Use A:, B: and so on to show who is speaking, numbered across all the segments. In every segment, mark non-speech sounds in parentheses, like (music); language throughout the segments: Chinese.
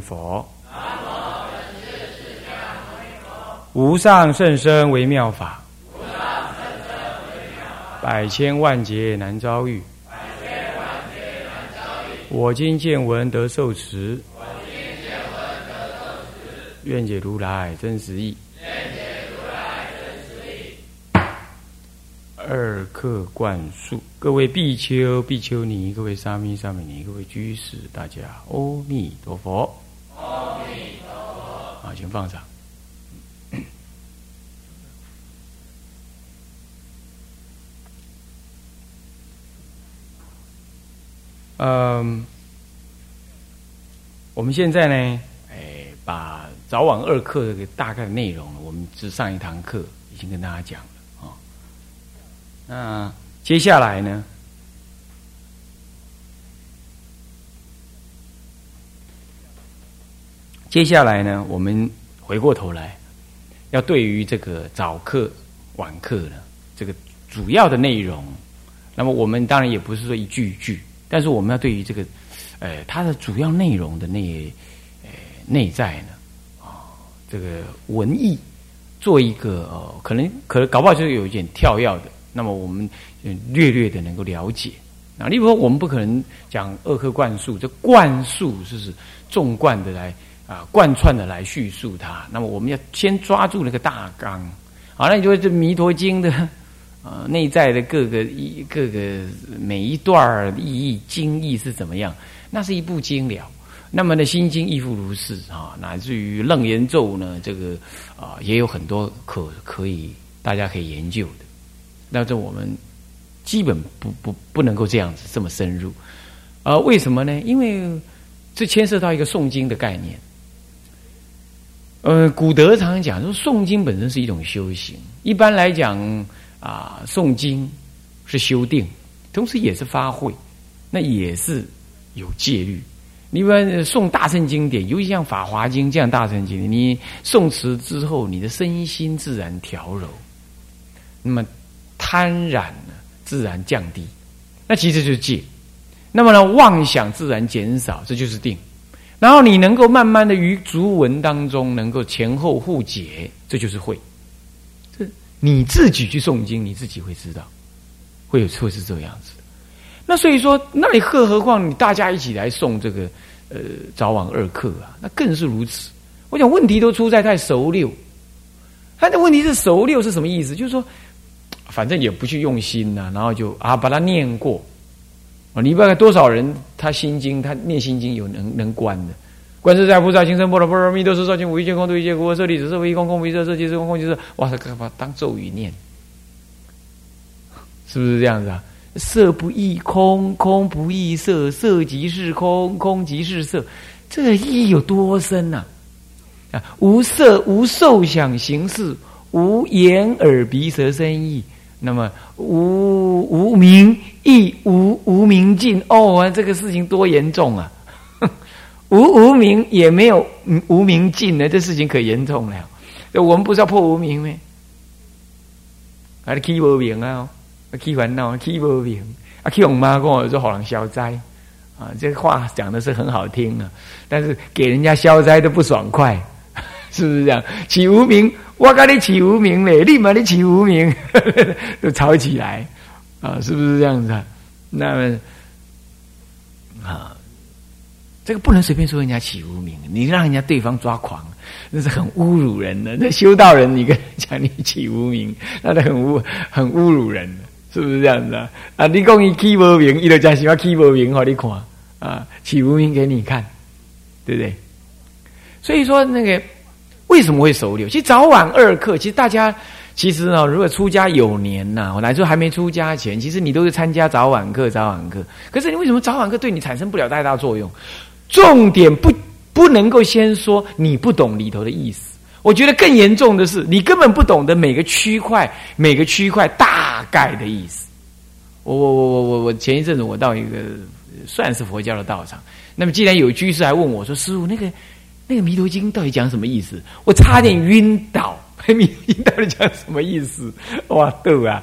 A: 佛。无上甚深微妙法，百千万劫难遭遇。我今见闻得受持，愿解如来真实义。二客灌输，各位比丘、比丘尼，各位沙弥、沙弥尼，各位居士，大家阿弥陀佛。放上。嗯，我们现在呢，哎，把早晚二课的大概的内容，我们只上一堂课已经跟大家讲了啊。那接下来呢，接下来呢，我们回过头来，要对于这个早课、晚课呢，这个主要的内容，那么我们当然也不是说一句一句。但是我们要对于这个，呃，它的主要内容的内，呃，内在呢，啊，这个文艺做一个呃，可能可能搞不好就是有一点跳跃的。那么我们略略的能够了解。啊，例如说，我们不可能讲二课灌输，这灌输就是纵贯的来啊，贯穿的来叙述它。那么我们要先抓住那个大纲。好，那你就会这《弥陀经》的。呃，(laughs) 内在的各个一各个每一段意义经义是怎么样？那是一部经了。那么呢，《心经》亦复如是啊，乃至于《楞严咒》呢，这个啊也有很多可可以大家可以研究的。那这我们基本不不不能够这样子这么深入。呃，为什么呢？因为这牵涉到一个诵经的概念。呃，古德常讲说，诵经本身是一种修行。一般来讲。啊，诵经是修定，同时也是发慧，那也是有戒律。你比如诵大圣经典，尤其像《法华经》这样大圣经典，你诵持之后，你的身心自然调柔，那么贪染呢自然降低，那其实就是戒。那么呢，妄想自然减少，这就是定。然后你能够慢慢的于逐文当中能够前后互解，这就是会。这。你自己去诵经，你自己会知道，会有会是这样子。那所以说，那你更何况你大家一起来诵这个呃早晚二课啊，那更是如此。我想问题都出在太熟溜，他的问题是熟溜是什么意思？就是说，反正也不去用心呐，然后就啊把它念过啊。你不道多少人他心经他念心经有能能关的。观自在菩萨，行深般若波罗蜜多时，照见五蕴皆空，度一切苦厄，舍利子，舍为一空，空不异色，色即是空，空即是色哇，他干嘛当咒语念？是不是这样子啊？色不异空，空不异色，色即是空，空即是色，这个意义有多深呐？啊，无色无受想行识，无眼耳鼻舌身意，那么无无明亦无无明尽哦，这个事情多严重啊！(laughs) 无无名也没有无名尽呢，这事情可严重了。我们不是要破无名吗？啊，起无名啊，起烦恼，起无名啊，起我妈跟我说好人消灾啊，这话讲的是很好听啊，但是给人家消灾都不爽快，(laughs) 是不是这样？起无名，我跟你起无名嘞，立马你起无名，(laughs) 就吵起来啊，是不是这样子啊？那么啊。这个不能随便说人家起无名，你让人家对方抓狂，那是很侮辱人的。那修道人，你跟人讲你起无名，那是很侮很侮辱人，是不是这样子啊？啊，你讲你起无名，伊就讲喜欢起无名，好你看啊，起无名给你看，对不对？所以说那个为什么会熟溜？其实早晚二课，其实大家其实呢，如果出家有年呐，我来说还没出家前，其实你都是参加早晚课，早晚课。可是你为什么早晚课对你产生不了太大作用？重点不不能够先说你不懂里头的意思，我觉得更严重的是你根本不懂得每个区块每个区块大概的意思。我我我我我我前一阵子我到一个算是佛教的道场，那么既然有居士还问我说：“师傅，那个那个弥陀经到底讲什么意思？”我差点晕倒，(laughs) 弥陀经到底讲什么意思？哇，逗啊！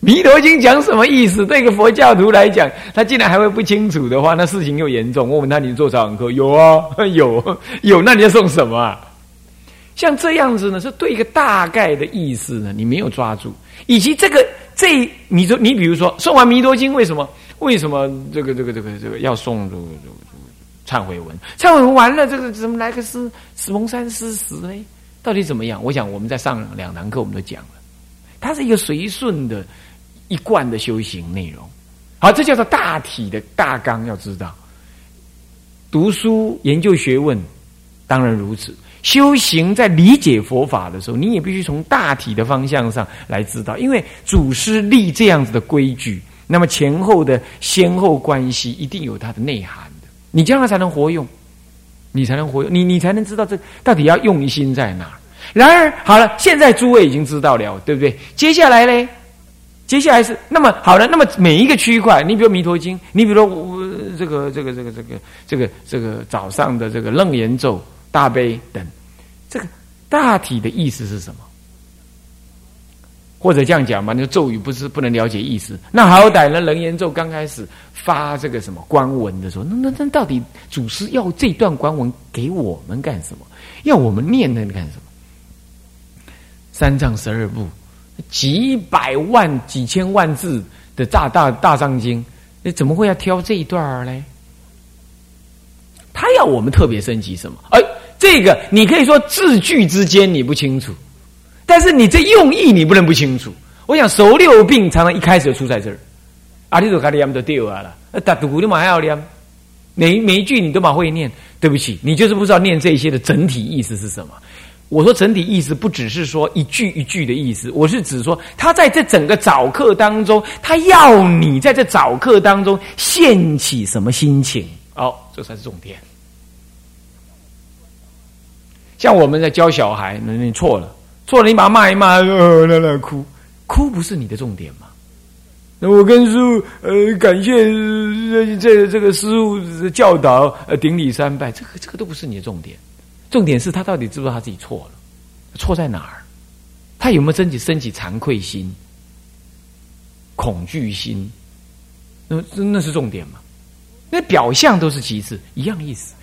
A: 弥陀经讲什么意思？对一个佛教徒来讲，他竟然还会不清楚的话，那事情又严重。我问他：“你做早晚课？”有啊，(laughs) 有有。那你要送什么？啊？像这样子呢，是对一个大概的意思呢，你没有抓住，以及这个这，你说你比如说送完弥陀经，为什么为什么这个这个这个这个要送这个这个忏悔文？忏悔文完了，这个怎么来个死死蒙山失死呢？到底怎么样？我想我们在上两堂课我们都讲了，它是一个随顺的。一贯的修行内容，好，这叫做大体的大纲。要知道，读书研究学问，当然如此。修行在理解佛法的时候，你也必须从大体的方向上来知道，因为祖师立这样子的规矩，那么前后的先后关系一定有它的内涵，你将来才能活用，你才能活用，你你才能知道这到底要用心在哪。然而，好了，现在诸位已经知道了，对不对？接下来呢？接下来是那么好了，那么每一个区块，你比如《弥陀经》，你比如我这个这个这个这个这个这个早上的这个楞严咒、大悲等，这个大体的意思是什么？或者这样讲嘛，那咒语不是不能了解意思？那好歹呢，楞严咒刚开始发这个什么官文的时候，那那那到底祖师要这段官文给我们干什么？要我们念那干什么？三藏十二部。几百万、几千万字的大大大藏经，你怎么会要挑这一段儿呢？他要我们特别升级什么？哎，这个你可以说字句之间你不清楚，但是你这用意你不能不清楚。我想熟六病常常一开始就出在这儿。阿弥陀卡里亚都丢啊了，打读你马还要念，每每一句你都马会念。对不起，你就是不知道念这些的整体意思是什么。我说整体意思不只是说一句一句的意思，我是指说他在这整个早课当中，他要你在这早课当中现起什么心情？哦，这才是重点。像我们在教小孩，那你错了，错了，你把他骂一骂，呃，来来哭，哭不是你的重点吗？那我跟师傅呃，感谢这这个师傅教导，呃，顶礼三拜，这个这个都不是你的重点。重点是他到底知不知道他自己错了？错在哪儿？他有没有升起升起惭愧心、恐惧心？那那是重点吗？那表象都是其次，一样意思。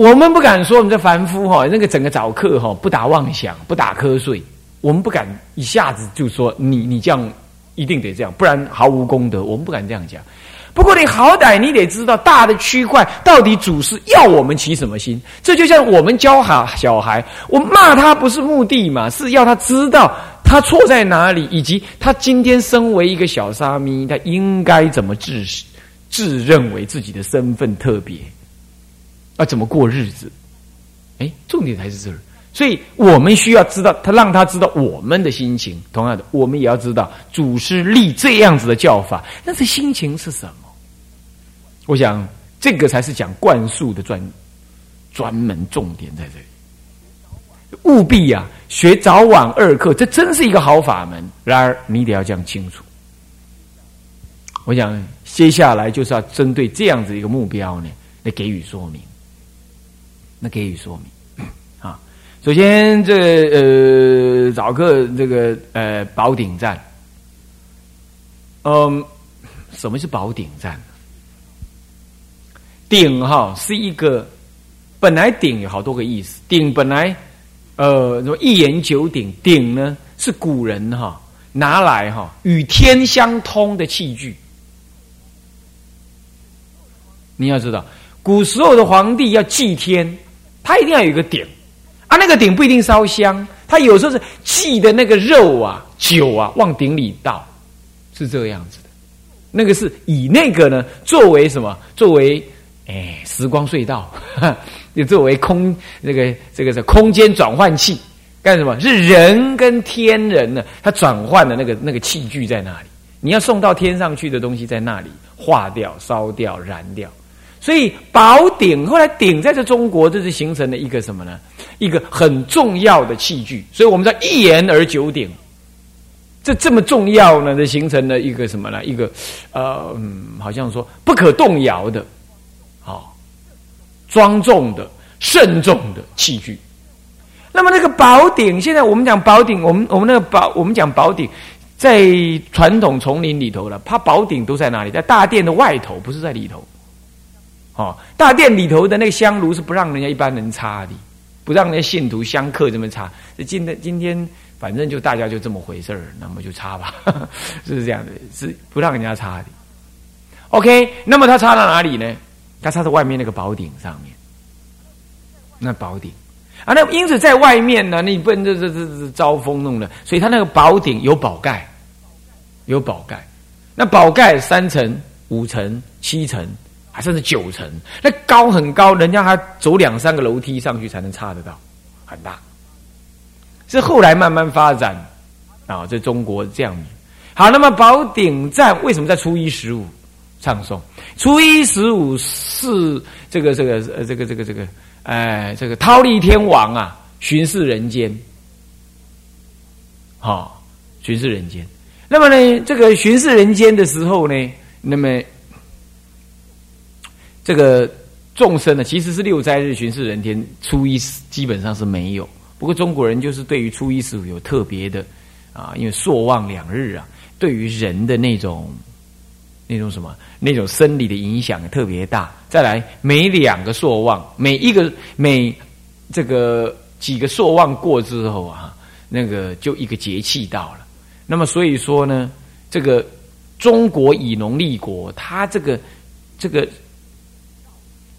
A: 我们不敢说我们这凡夫哈，那个整个早课哈，不打妄想，不打瞌睡。我们不敢一下子就说你你这样一定得这样，不然毫无功德。我们不敢这样讲。不过你好歹你得知道大的区块到底主是要我们起什么心，这就像我们教好小孩，我骂他不是目的嘛，是要他知道他错在哪里，以及他今天身为一个小沙弥，他应该怎么自自认为自己的身份特别，要，怎么过日子？哎，重点还是这儿，所以我们需要知道他，让他知道我们的心情。同样的，我们也要知道祖师立这样子的教法，那这心情是什么？我想，这个才是讲灌输的专专门重点在这里。务必啊，学早晚二课，这真是一个好法门。然而，你得要讲清楚。我想，接下来就是要针对这样子一个目标呢，来给予说明。那给予说明 (coughs) 啊，首先，这呃早课这个呃宝顶站，嗯，什么是宝顶站？鼎哈是一个，本来鼎有好多个意思。鼎本来，呃，什么一言九鼎？鼎呢是古人哈拿来哈与天相通的器具。你要知道，古时候的皇帝要祭天，他一定要有一个鼎啊。那个鼎不一定烧香，他有时候是祭的那个肉啊、酒啊往鼎里倒，是这样子的。那个是以那个呢作为什么？作为哎，时光隧道，就 (laughs) 作为空这个这个是空间转换器，干什么？是人跟天人呢？他转换的那个那个器具在那里？你要送到天上去的东西在那里化掉、烧掉、燃掉。所以宝鼎后来鼎在这中国，这是形成了一个什么呢？一个很重要的器具。所以我们在一言而九鼎，这这么重要呢？就形成了一个什么呢？一个呃，好像说不可动摇的。庄重的、慎重的器具。那么那个宝鼎，现在我们讲宝鼎，我们我们那个宝，我们讲宝鼎，在传统丛林里头了，它宝鼎都在哪里？在大殿的外头，不是在里头。哦，大殿里头的那个香炉是不让人家一般人插的，不让那些信徒香客这么插。今天今天反正就大家就这么回事儿，那么就插吧，(laughs) 是这样的，是不让人家插的。OK，那么他插到哪里呢？他插在外面那个宝顶上面。那宝顶啊，那因此在外面呢，你不能这这这招风弄的，所以他那个宝顶有宝盖。有宝盖，那宝盖三层、五层、七层，还甚至九层，那高很高，人家还走两三个楼梯上去才能差得到，很大。是后来慢慢发展啊，在中国这样。好，那么宝顶站为什么在初一十五唱诵？初一十五是这个这个呃这个这个这个哎这个忉利天王啊巡视人间，好巡视人间。那么呢，这个巡视人间的时候呢，那么这个众生呢，其实是六斋日巡视人间，初一基本上是没有。不过中国人就是对于初一十五有特别的啊，因为朔望两日啊，对于人的那种那种什么那种生理的影响特别大。再来，每两个朔望，每一个每这个几个朔望过之后啊，那个就一个节气到了。那么所以说呢，这个中国以农立国，它这个这个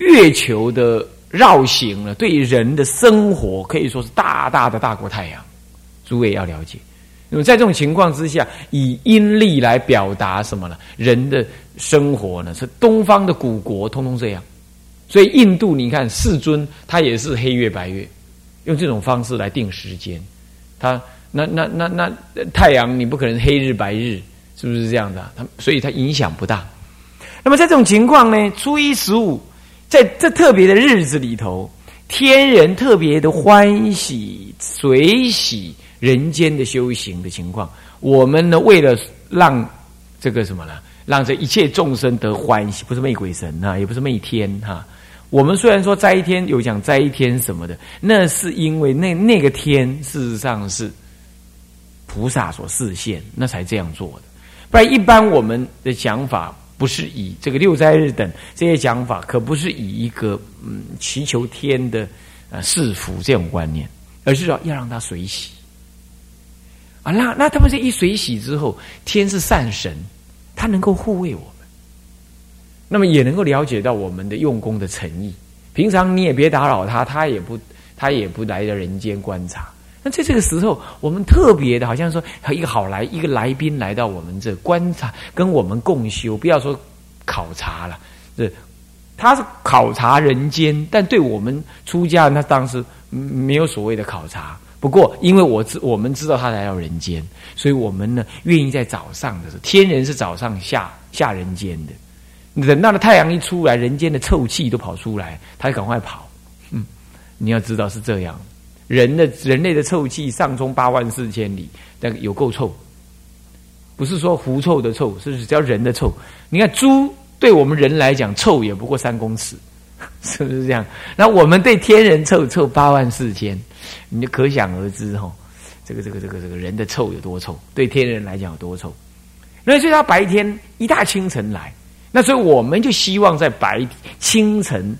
A: 月球的绕行呢，对人的生活可以说是大大的大过太阳。诸位要了解，那么在这种情况之下，以阴历来表达什么呢？人的生活呢，是东方的古国通通这样。所以印度你看世尊，他也是黑月白月，用这种方式来定时间，他。那那那那太阳你不可能黑日白日，是不是这样的？他所以它影响不大。那么在这种情况呢，初一十五在这特别的日子里头，天人特别的欢喜随喜人间的修行的情况，我们呢为了让这个什么呢，让这一切众生得欢喜，不是媚鬼神啊，也不是媚天哈。我们虽然说斋天有讲斋天什么的，那是因为那那个天事实上是。菩萨所示现，那才这样做的。不然，一般我们的讲法不是以这个六斋日等这些讲法，可不是以一个嗯祈求天的呃赐福这种观念，而是说要让他随喜啊。那那他们这一随喜之后，天是善神，他能够护卫我们，那么也能够了解到我们的用功的诚意。平常你也别打扰他，他也不他也不来到人间观察。那在这个时候，我们特别的，好像说一个好来一个来宾来到我们这观察，跟我们共修，不要说考察了，这他是考察人间，但对我们出家，人，他当时没有所谓的考察。不过，因为我知我们知道他来到人间，所以我们呢愿意在早上的时候，天人是早上下下人间的，等到了太阳一出来，人间的臭气都跑出来，他就赶快跑。嗯，你要知道是这样。人的人类的臭气上冲八万四千里，那个有够臭，不是说狐臭的臭，是叫人的臭。你看猪对我们人来讲臭也不过三公尺，(laughs) 是不是这样？那我们对天人臭臭八万四千，你就可想而知哈。这个这个这个这个人的臭有多臭，对天人来讲有多臭。那所以他白天一大清晨来，那所以我们就希望在白清晨。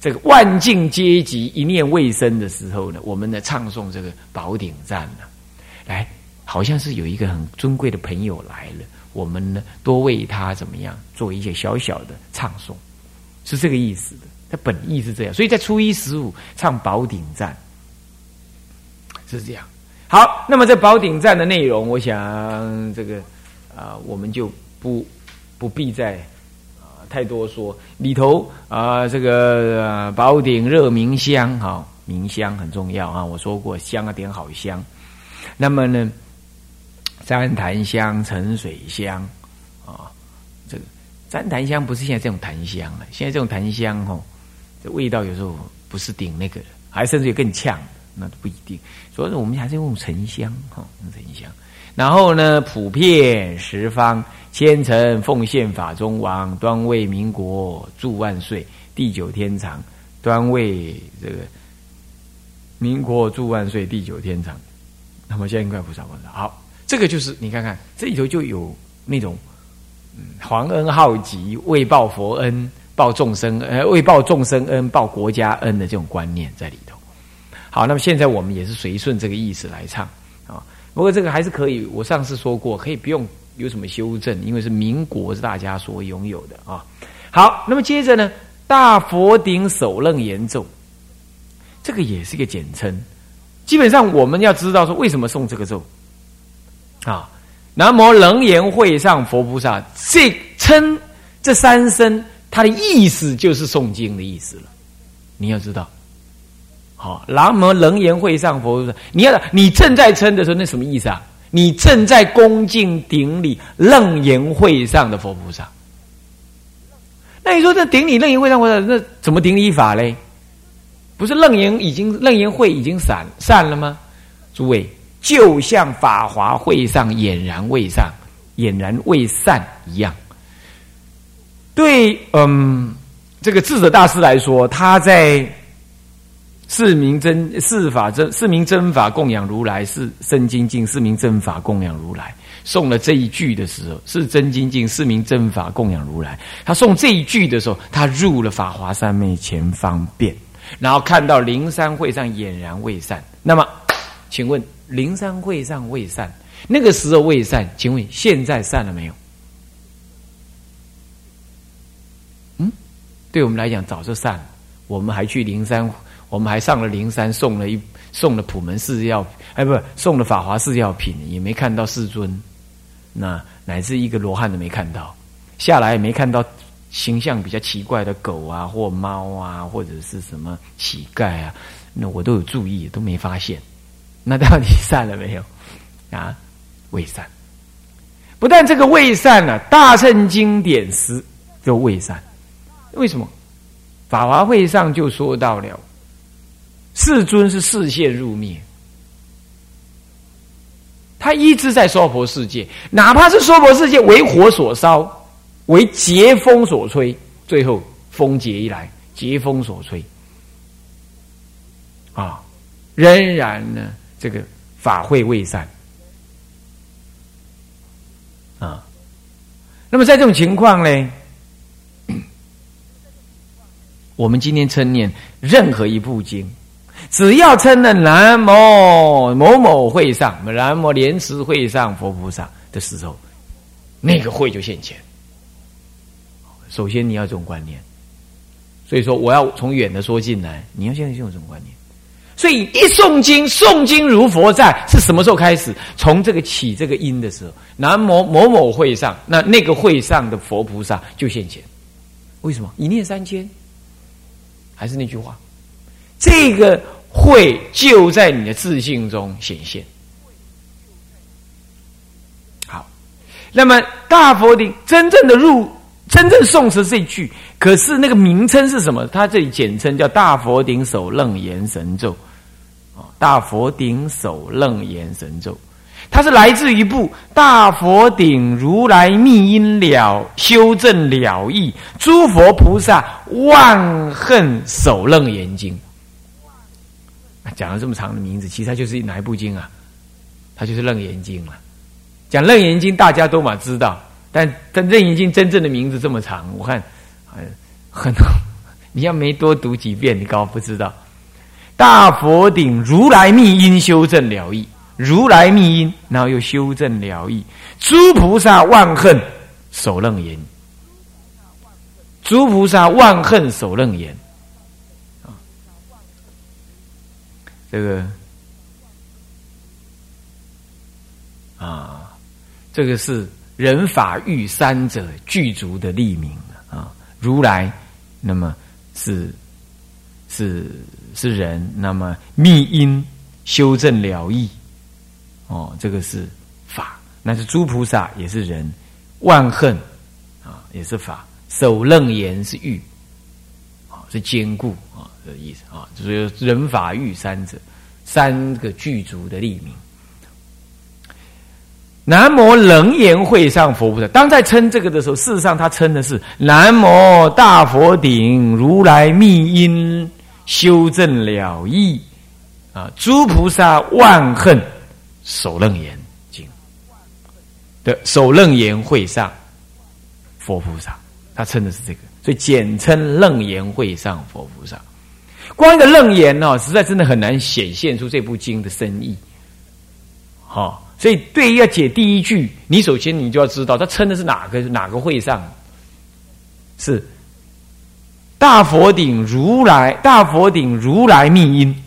A: 这个万境阶级一念未生的时候呢，我们呢唱诵这个宝顶赞呢，来，好像是有一个很尊贵的朋友来了，我们呢多为他怎么样做一些小小的唱诵，是这个意思的。它本意是这样，所以在初一十五唱宝顶赞是这样。好，那么这宝顶赞的内容，我想这个啊，我们就不不必再。太多说里头啊，这个宝鼎热明香，哈，明香很重要啊。我说过香啊，点好香。那么呢，旃檀香、沉水香啊，这个旃檀香不是现在这种檀香了，现在这种檀香哦，这味道有时候不是顶那个，还甚至有更呛，那不一定。所以我们还是用沉香哈，用沉香。然后呢，普遍十方。千层奉献法中王，端为民国祝万岁，地久天长。端为这个民国祝万岁，地久天长。那么现在应该不少不少。好，这个就是你看看这里头就有那种嗯皇恩浩极，为报佛恩，报众生呃为报众生恩，报国家恩的这种观念在里头。好，那么现在我们也是随顺这个意思来唱啊。不过这个还是可以，我上次说过，可以不用有什么修正，因为是民国是大家所拥有的啊。好，那么接着呢，大佛顶首楞严咒，这个也是一个简称。基本上我们要知道说为什么诵这个咒啊？南无楞严会上佛菩萨，这称这三声，它的意思就是诵经的意思了。你要知道，好，南无楞严会上佛菩萨，你要你正在称的时候，那什么意思啊？你正在恭敬顶礼楞严会上的佛菩萨。那你说这顶礼楞严会上菩萨，那怎么顶礼法嘞？不是楞严已经楞严会已经散散了吗？诸位，就像法华会上俨然未散、俨然未散一样。对，嗯，这个智者大师来说，他在四明真四法真四明真法供养如来，是真精进四明真法供养如来。送了这一句的时候，是真精进四明真法供养如来。他送这一句的时候，他入了法华三昧前方便。然后看到灵山会上俨然未散，那么，请问灵山会上未散，那个时候未散，请问现在散了没有？嗯，对我们来讲早就散了。我们还去灵山，我们还上了灵山，送了一送了普门寺药，哎，不，送了法华寺药品，也没看到世尊，那乃至一个罗汉都没看到，下来也没看到。形象比较奇怪的狗啊，或猫啊，或者是什么乞丐啊，那我都有注意，都没发现。那到底散了没有？啊，未散。不但这个未散呢，大乘经典时就未散。为什么？法华会上就说到了，世尊是视线入灭，他一直在娑婆世界，哪怕是娑婆世界为火所烧。为劫风所吹，最后风劫一来，劫风所吹，啊，仍然呢，这个法会未散，啊，那么在这种情况呢，我们今天称念任何一部经，只要称了南无某某会上，南无莲池会上佛菩萨的时候，那个会就现前。首先你要这种观念，所以说我要从远的说进来，你要现在就有这种观念。所以一诵经，诵经如佛在，是什么时候开始？从这个起这个因的时候，南无某某会上，那那个会上的佛菩萨就现前。为什么？一念三千，还是那句话，这个会就在你的自信中显现。好，那么大佛顶真正的入。真正诵持这句，可是那个名称是什么？它这里简称叫大佛顶首楞严神咒，大佛顶首楞严神咒，它是来自于部大佛顶如来密因了修正了义诸佛菩萨万恨首楞严经。讲了这么长的名字，其实它就是哪一部经啊？它就是楞严经了。讲楞严经，大家都嘛知道。但但楞严经真正的名字这么长，我看很多，你要没多读几遍，你搞不知道。大佛顶如来密因修正了义，如来密因，然后又修正了义，诸菩萨万恨守楞严，诸菩萨万恨守楞严，啊，这个啊，这个是。人法欲三者具足的立名啊，如来那么是是是人，那么密因修正了义哦，这个是法，那是诸菩萨也是人，万恨啊也是法，守楞严是欲啊是坚固的意思啊，就是人法欲三者三个具足的利名。南无楞严会上佛菩萨，当在称这个的时候，事实上他称的是南无大佛顶如来密因修正了义啊，诸菩萨万恨守楞严经的首楞严会上佛菩萨，他称的是这个，所以简称楞严会上佛菩萨。光一个楞严呢，实在真的很难显现出这部经的深意。好，所以对于要解第一句，你首先你就要知道，他称的是哪个哪个会上？是大佛顶如来，大佛顶如来密因。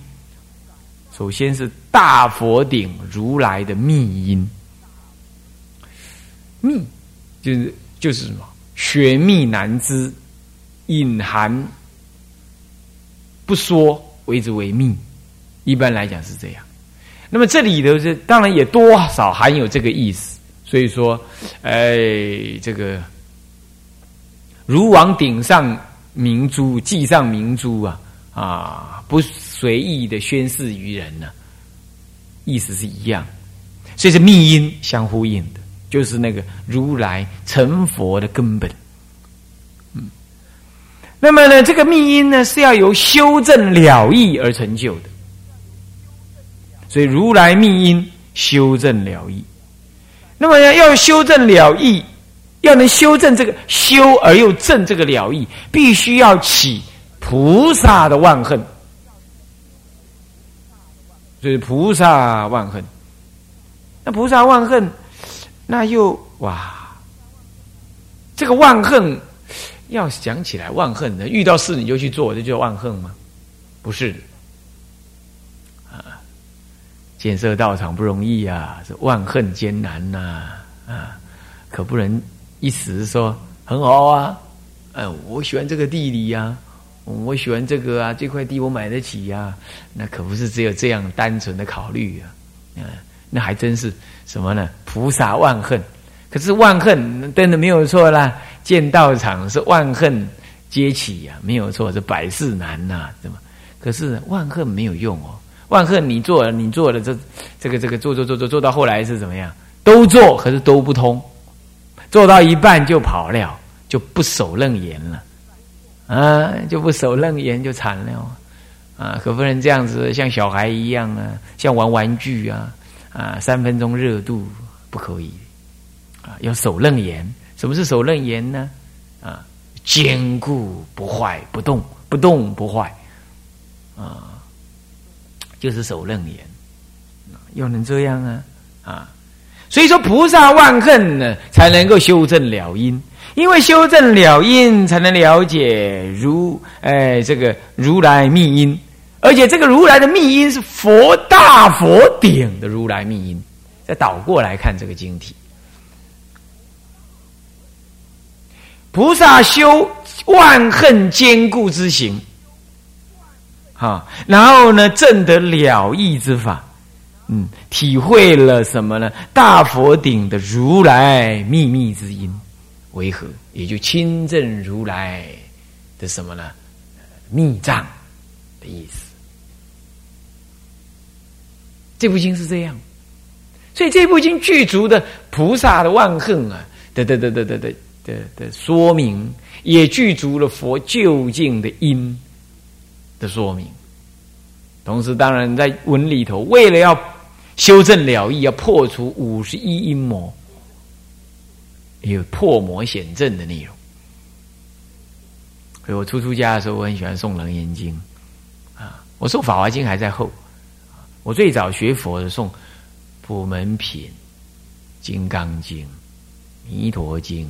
A: 首先是大佛顶如来的密因，密就是就是什么玄秘难知，隐含。不说为之为密，一般来讲是这样。那么这里头是当然也多少含有这个意思。所以说，哎，这个如王顶上明珠，记上明珠啊啊，不随意的宣示于人呢，意思是一样。所以是密因相呼应的，就是那个如来成佛的根本。那么呢，这个密因呢是要由修正了义而成就的，所以如来密因修正了义。那么要修正了义，要能修正这个修而又正这个了义，必须要起菩萨的万恨，所以菩萨万恨。那菩萨万恨，那又哇，这个万恨。要想起来万恨的，遇到事你就去做，这叫万恨吗？不是，啊，建设道场不容易啊，是万恨艰难呐，啊，可不能一时说很好啊，嗯，我喜欢这个地理呀，我喜欢这个啊，这块地我买得起呀，那可不是只有这样单纯的考虑啊，嗯，那还真是什么呢？菩萨万恨，可是万恨真的没有错啦。建道场是万恨皆起呀，没有错，是百事难呐，怎么？可是万恨没有用哦，万恨你做了，你做了这这个这个做做做做做到后来是怎么样？都做，可是都不通，做到一半就跑了，就不守楞严了，啊，就不守楞严就惨了，啊，可不能这样子像小孩一样啊，像玩玩具啊，啊，三分钟热度不可以，啊，要守楞严。什么是守楞严呢？啊，坚固不坏，不动不动不坏，啊，就是守楞严，又能这样啊？啊，所以说菩萨万恨呢，才能够修正了因，因为修正了因，才能了解如哎这个如来密因，而且这个如来的密因是佛大佛顶的如来密因。再倒过来看这个经体。菩萨修万恨坚固之行，啊，然后呢，证得了义之法，嗯，体会了什么呢？大佛顶的如来秘密之音为何？也就亲证如来的什么呢？密藏的意思。这部经是这样，所以这部经具足的菩萨的万恨啊，对对对对对对。的的说明，也具足了佛究竟的因的说明。同时，当然在文里头，为了要修正了义，要破除五十一阴魔，有破魔显正的内容。所以我初出家的时候，我很喜欢诵《楞严经》啊，我诵《法华经》还在后。我最早学佛的诵《普门品》《金刚经》《弥陀经》。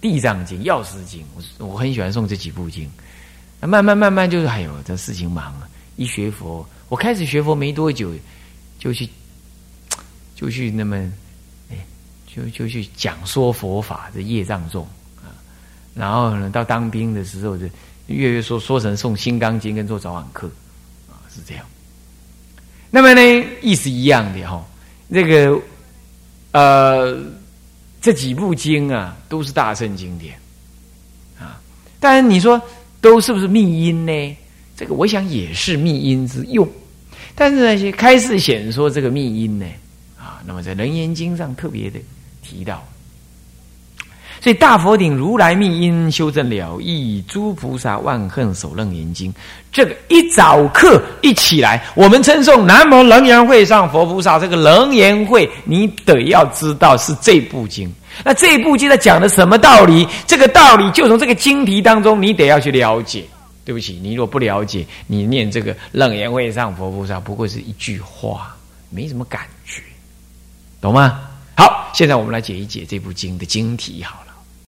A: 地藏经、药师经，我我很喜欢诵这几部经。那慢慢慢慢就是，哎呦，这事情忙了。一学佛，我开始学佛没多久，就去就去那么，哎，就就去讲说佛法的业障重啊。然后呢，到当兵的时候，就月月说说成诵心刚经跟做早晚课啊，是这样。那么呢，意思一样的哈，那个呃。这几部经啊，都是大圣经典啊。但是，你说都是不是密因呢？这个我想也是密因之用。但是呢，开示显说这个密因呢，啊，那么在《楞严经》上特别的提到。所以大佛顶如来密因修正了义，诸菩萨万恨手楞严经。这个一早课一起来，我们称颂南无楞严会上佛菩萨。这个楞严会，你得要知道是这部经。那这部经在讲的什么道理？这个道理就从这个经题当中，你得要去了解。对不起，你若不了解，你念这个楞严会上佛菩萨，不过是一句话，没什么感觉，懂吗？好，现在我们来解一解这部经的经题，好了。